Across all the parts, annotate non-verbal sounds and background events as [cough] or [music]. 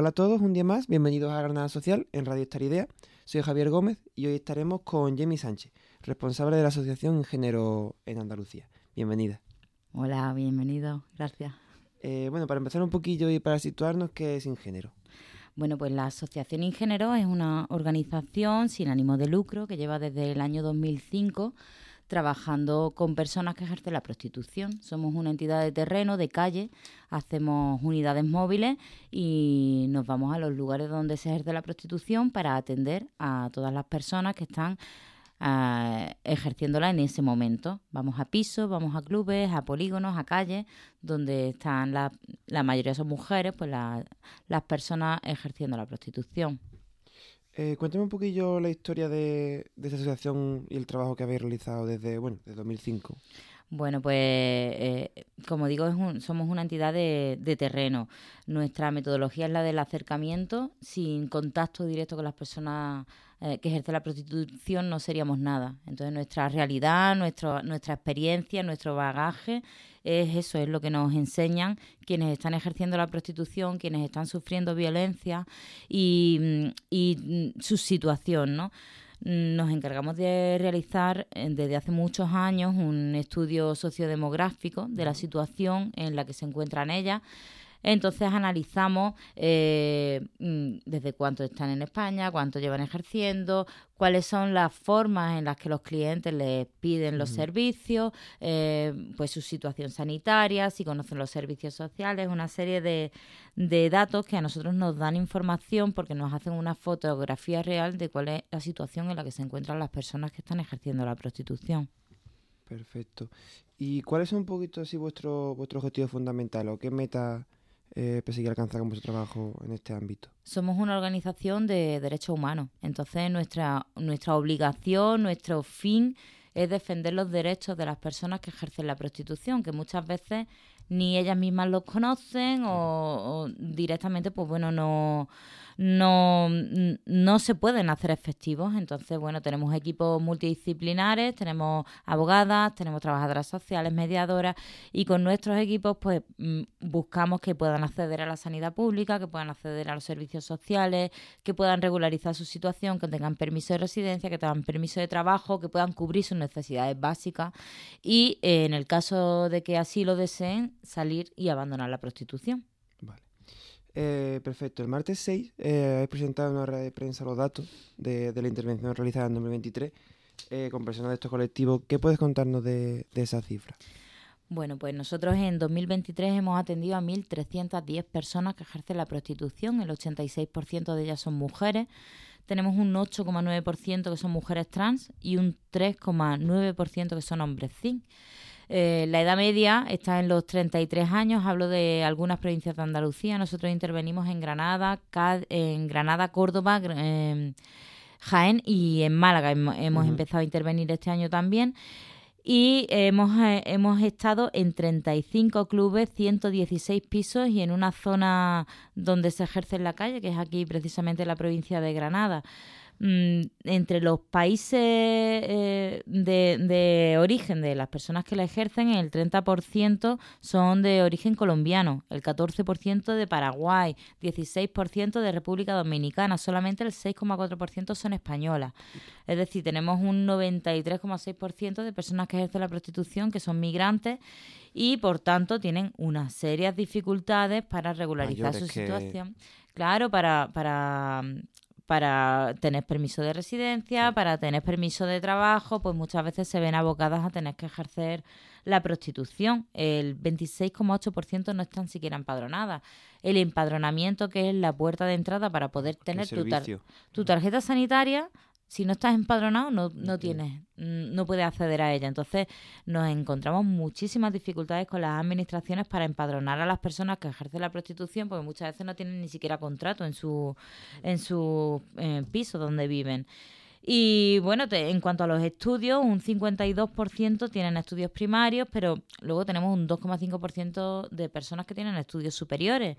hola a todos, un día más, bienvenidos a Granada Social en Radio Idea. Soy Javier Gómez y hoy estaremos con Jamie Sánchez, responsable de la Asociación Ingénero en Andalucía. Bienvenida. Hola, bienvenido, gracias. Eh, bueno, para empezar un poquillo y para situarnos, ¿qué es Ingénero? Bueno, pues la Asociación Ingénero es una organización sin ánimo de lucro que lleva desde el año 2005 trabajando con personas que ejercen la prostitución. Somos una entidad de terreno, de calle, hacemos unidades móviles y nos vamos a los lugares donde se ejerce la prostitución para atender a todas las personas que están eh, ejerciéndola en ese momento. Vamos a pisos, vamos a clubes, a polígonos, a calles, donde están la, la mayoría son mujeres, pues las personas ejerciendo la prostitución. Eh, cuéntame un poquillo la historia de, esta asociación y el trabajo que habéis realizado desde, bueno, desde 2005. Bueno, pues eh, como digo, somos una entidad de, de, terreno. Nuestra metodología es la del acercamiento, sin contacto directo con las personas eh, que ejercen la prostitución, no seríamos nada. Entonces nuestra realidad, nuestro, nuestra experiencia, nuestro bagaje es eso, es lo que nos enseñan quienes están ejerciendo la prostitución, quienes están sufriendo violencia y, y mm, su situación, ¿no? Nos encargamos de realizar eh, desde hace muchos años un estudio sociodemográfico de la situación en la que se encuentran ellas entonces analizamos eh, mm, desde cuánto están en España, cuánto llevan ejerciendo, cuáles son las formas en las que los clientes les piden los servicios, eh, pues su situación sanitaria, si conocen los servicios sociales, una serie de, de datos que a nosotros nos dan información porque nos hacen una fotografía real de cuál es la situación en la que se encuentran las personas que están ejerciendo la prostitución. Perfecto. ¿Y cuál es un poquito así vuestro, vuestro objetivo fundamental o qué meta eh, perseguir alcanzar con vuestro trabajo en este ámbito? Somos una organización de derechos humanos, entonces nuestra, nuestra obligación, nuestro fin es defender los derechos de las personas que ejercen la prostitución, que muchas veces ni ellas mismas los conocen o, directamente, pues bueno, no, no, no se pueden hacer efectivos. Entonces, bueno, tenemos equipos multidisciplinares, tenemos abogadas, tenemos trabajadoras sociales, mediadoras y con nuestros equipos pues mm, buscamos que puedan acceder a la sanidad pública, que puedan acceder a los servicios sociales, que puedan regularizar su situación, que tengan permiso de residencia, que tengan permiso de trabajo, que puedan cubrir sus necesidades básicas y eh, en el caso de que así lo deseen, salir y abandonar la prostitución. Vale. Eh, perfecto. El martes 6 eh, presentado en una red de prensa los datos de, la intervención realizada en 2023 eh, con personas de estos colectivos. ¿Qué puedes contarnos de, de esa cifra? Bueno, pues nosotros en 2023 hemos atendido a 1.310 personas que ejercen la prostitución, el 86% de ellas son mujeres. Tenemos un 8,9% que son mujeres trans y un 3,9% que son hombres cis. Eh, la edad media está en los 33 años. Hablo de algunas provincias de Andalucía. Nosotros intervenimos en Granada, en Granada, Córdoba, em, Jaén y en Málaga. Hemos, empezado a intervenir este año también. Y hemos, eh, hemos estado en 35 clubes, 116 pisos y en una zona donde se ejerce en la calle, que es aquí precisamente la provincia de Granada. Mm, entre los países eh, de, origen de las personas que la ejercen, el 30% son de origen colombiano, el 14% de Paraguay, 16% de República Dominicana, solamente el 6,4% son españolas. Es decir, tenemos un 93,6% de personas que ejercen la prostitución que son migrantes y por tanto tienen unas serias dificultades para regularizar su situación. Claro, para, para para tener permiso de residencia, para tener permiso de trabajo, pues muchas veces se ven abocadas a tener que ejercer la prostitución. El 26,8% no están siquiera empadronadas. El empadronamiento, que es la puerta de entrada para poder tener tu, tu tarjeta sanitaria, si no estás empadronado no, no tienes, mm, no puedes acceder a ella. Entonces nos encontramos muchísimas dificultades con las administraciones para empadronar a las personas que ejercen la prostitución, porque muchas veces no tienen ni siquiera contrato en su, en su eh, piso donde viven. Y bueno, en cuanto a los estudios, un 52% tienen estudios primarios, pero luego tenemos un 2,5% de personas que tienen estudios superiores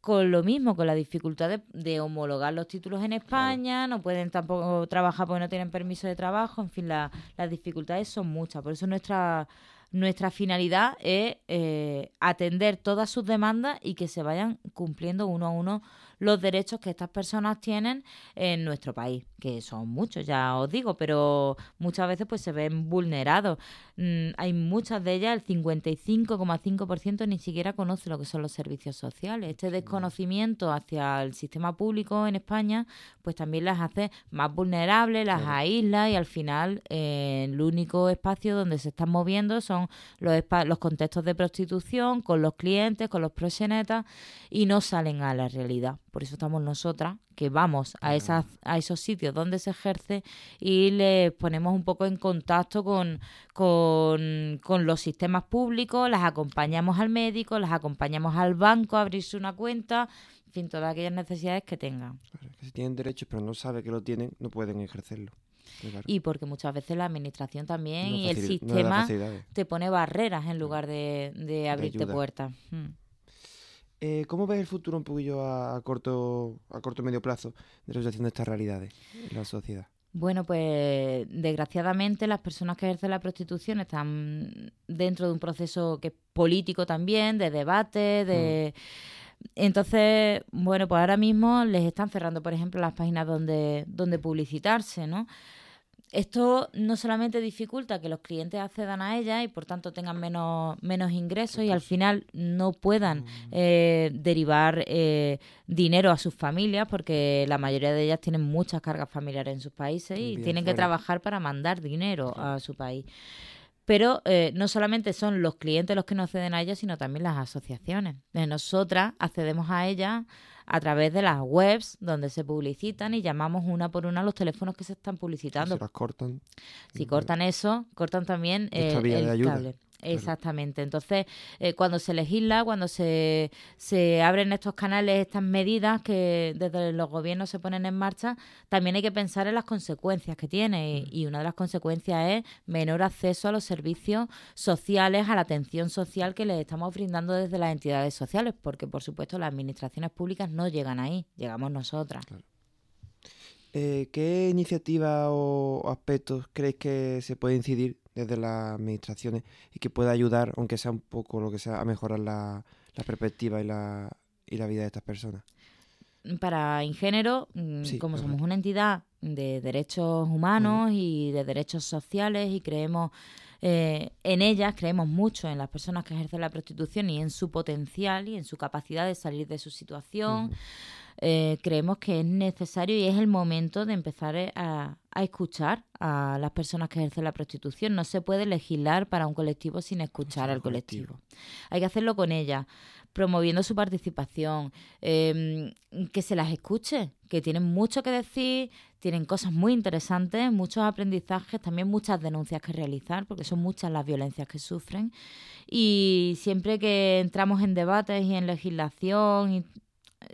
con lo mismo, con la dificultad de, homologar los títulos en España, no pueden tampoco trabajar porque no tienen permiso de trabajo, en fin, las dificultades son muchas. Por eso nuestra, nuestra finalidad es eh, atender todas sus demandas y que se vayan cumpliendo uno a uno los derechos que estas personas tienen en nuestro país, que son muchos, ya os digo, pero muchas veces pues se ven vulnerados. Mm, hay muchas de ellas, el 55,5% ni siquiera conoce lo que son los servicios sociales. Este desconocimiento hacia el sistema público en España pues también las hace más vulnerables, las aísla y al final eh, el único espacio donde se están moviendo son los, los contextos de prostitución con los clientes, con los proxenetas y no salen a la realidad. Por eso estamos nosotras, que vamos a, esas, a esos sitios donde se ejerce y les ponemos un poco en contacto con, con, con los sistemas públicos, las acompañamos al médico, las acompañamos al banco a abrirse una cuenta, en fin, todas aquellas necesidades que tengan. si tienen derechos pero no saben que lo tienen, no pueden ejercerlo. Y porque muchas veces la administración también y el sistema te pone barreras en lugar de, abrirte puertas. Hmm. Eh, ¿Cómo ves el futuro un poquillo a, corto a corto medio plazo de la situación de estas realidades en la sociedad? Bueno, pues desgraciadamente las personas que ejercen la prostitución están dentro de un proceso que es político también, de debate, de... Mm. Entonces, bueno, pues ahora mismo les están cerrando, por ejemplo, las páginas donde, donde publicitarse, ¿no? Esto no solamente dificulta que los clientes accedan a ella y por tanto tengan menos, menos ingresos y al final no puedan mm. eh, derivar eh, dinero a sus familias porque la mayoría de ellas tienen muchas cargas familiares en sus países y tienen que trabajar para mandar dinero a su país. Pero eh, no solamente son los clientes los que no acceden a ella, sino también las asociaciones. Nosotras accedemos a ella a través de las webs donde se publicitan y llamamos una por una los teléfonos que se están publicitando. Si las cortan. Si cortan eso, cortan también el, el cable. Exactamente. Entonces, eh, cuando se legisla, cuando se, se abren estos canales, estas medidas que desde los gobiernos se ponen en marcha, también hay que pensar en las consecuencias que tiene. Y, una de las consecuencias es menor acceso a los servicios sociales, a la atención social que les estamos brindando desde las entidades sociales, porque por supuesto las administraciones públicas no llegan ahí, llegamos nosotras. Eh, ¿Qué iniciativas o aspectos creéis que se puede incidir desde las administraciones y que pueda ayudar, aunque sea un poco lo que sea, a mejorar la, perspectiva y la, y la vida de estas personas. Para Ingénero, mm, como somos una entidad de derechos humanos y de derechos sociales y creemos eh, en ellas, creemos mucho en las personas que ejercen la prostitución y en su potencial y en su capacidad de salir de su situación. Eh, creemos que es necesario y es el momento de empezar eh, a, escuchar a las personas que ejercen la prostitución. No se puede legislar para un colectivo sin escuchar al colectivo. Hay que hacerlo con ellas promoviendo su participación, em, que se las escuche, que tienen mucho que decir, tienen cosas muy interesantes, muchos aprendizajes, también muchas denuncias que realizar, porque son muchas las violencias que sufren. Y siempre que entramos en debates y en legislación y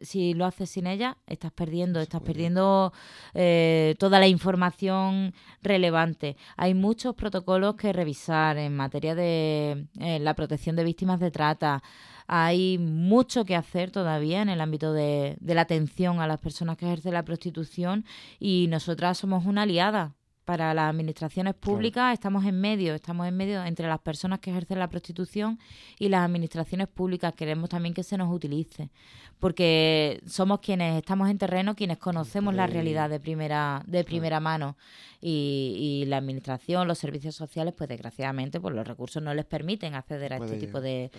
si lo haces sin ella, estás perdiendo, estás perdiendo eh, toda la información relevante. Hay muchos protocolos que revisar en materia de eh, la protección de víctimas de trata. Hay mucho que hacer todavía en el ámbito de, de la atención a las personas que ejercen la prostitución y nosotras somos una aliada para las administraciones públicas estamos en medio, estamos en medio entre las personas que ejercen la prostitución y las administraciones públicas. Queremos también que se nos utilice, porque somos quienes estamos en terreno, quienes conocemos la realidad de primera de primera mano y, la administración, los servicios sociales, pues desgraciadamente, pues los recursos no les permiten acceder a este tipo de,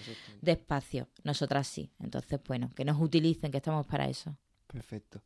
de espacios. Nosotras sí. Entonces, bueno, que nos utilicen, que estamos para eso. Perfecto.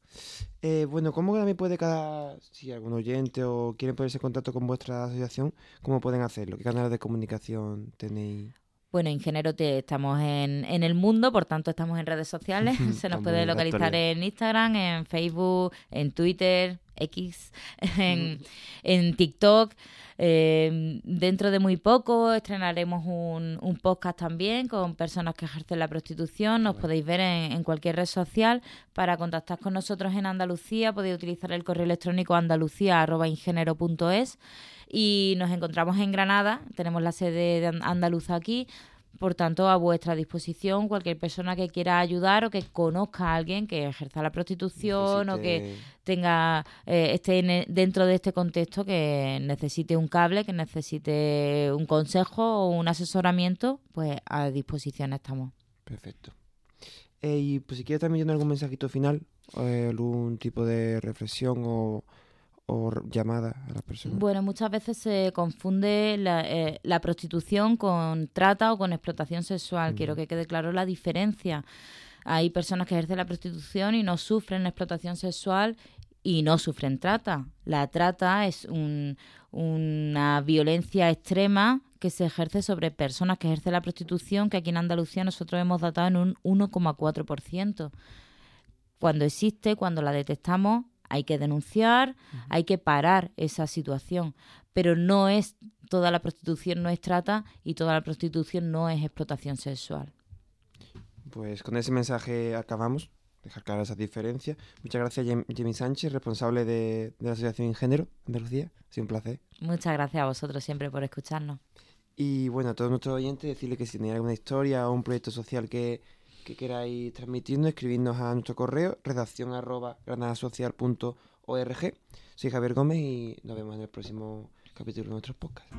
Eh, bueno, ¿cómo también puede cada, si algún oyente o quieren ponerse en contacto con vuestra asociación, cómo pueden hacerlo? ¿Qué canales de comunicación tenéis? Bueno, Ingeniero te, estamos en, en el mundo, por tanto estamos en redes sociales. [laughs] Se nos puede localizar en Instagram, en Facebook, en Twitter, X, [laughs] en, en TikTok. Eh, dentro de muy poco estrenaremos un, un, podcast también con personas que ejercen la prostitución. Nos podéis ver en, cualquier red social. Para contactar con nosotros en Andalucía podéis utilizar el correo electrónico andalucía.ingénero.es y nos encontramos en Granada. Tenemos la sede de Andaluza aquí por tanto, a vuestra disposición cualquier persona que quiera ayudar o que conozca a alguien que ejerza la prostitución o que tenga eh, esté e, dentro de este contexto que necesite un cable, que necesite un consejo o un asesoramiento, pues a disposición estamos. Perfecto. Eh, y pues si quieres también algún mensajito final, eh, algún tipo de reflexión o, o llamada a las personas. Bueno, muchas veces se confunde la, eh, la prostitución con trata o con explotación sexual. Quiero que quede claro la diferencia. Hay personas que ejercen la prostitución y no sufren explotación sexual y no sufren trata. La trata es un, una violencia extrema que se ejerce sobre personas que ejercen la prostitución, que aquí en Andalucía nosotros hemos datado en un 1,4%. Cuando existe, cuando la detectamos, hay que denunciar, hay que parar esa situación, pero no es toda la prostitución no es trata y toda la prostitución no es explotación sexual. Pues con ese mensaje acabamos, dejar claras esas diferencias. Muchas gracias, Jimmy Sánchez, responsable de, de la Asociación Ingénero Andalucía. Ha sido un placer. Muchas gracias a vosotros siempre por escucharnos. Y bueno, a todos nuestros oyentes, decirles que si tenéis alguna historia o un proyecto social que, que queráis transmitirnos, escribidnos a nuestro correo, redacción arroba granadasocial.org. Soy Javier Gómez y nos vemos en el próximo capítulo de nuestros podcasts.